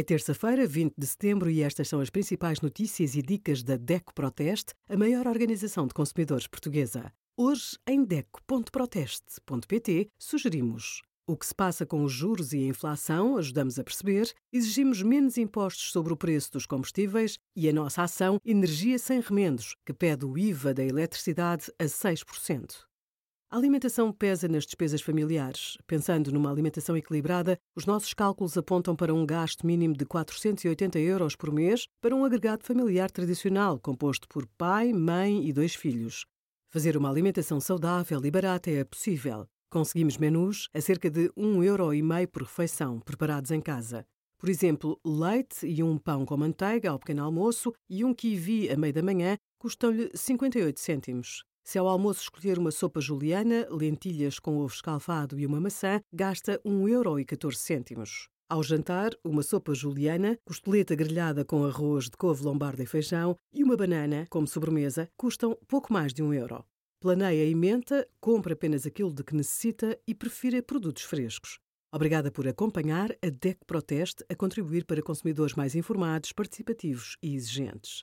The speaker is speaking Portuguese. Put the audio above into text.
É terça-feira, 20 de setembro, e estas são as principais notícias e dicas da DECO Proteste, a maior organização de consumidores portuguesa. Hoje, em DECO.proteste.pt, sugerimos o que se passa com os juros e a inflação, ajudamos a perceber, exigimos menos impostos sobre o preço dos combustíveis e a nossa ação Energia Sem Remendos, que pede o IVA da eletricidade a 6%. A alimentação pesa nas despesas familiares. Pensando numa alimentação equilibrada, os nossos cálculos apontam para um gasto mínimo de 480 euros por mês para um agregado familiar tradicional composto por pai, mãe e dois filhos. Fazer uma alimentação saudável e barata é possível. Conseguimos menus a cerca de um euro meio por refeição, preparados em casa. Por exemplo, leite e um pão com manteiga ao pequeno almoço e um kiwi a meio da manhã custam-lhe 58 cêntimos. Se ao almoço escolher uma sopa juliana, lentilhas com ovo escalfado e uma maçã, gasta 1,14€. Ao jantar, uma sopa juliana, costeleta grelhada com arroz de couve lombarda e feijão e uma banana como sobremesa custam pouco mais de um euro. Planeia e menta, compra apenas aquilo de que necessita e prefira produtos frescos. Obrigada por acompanhar a DEC Proteste a contribuir para consumidores mais informados, participativos e exigentes.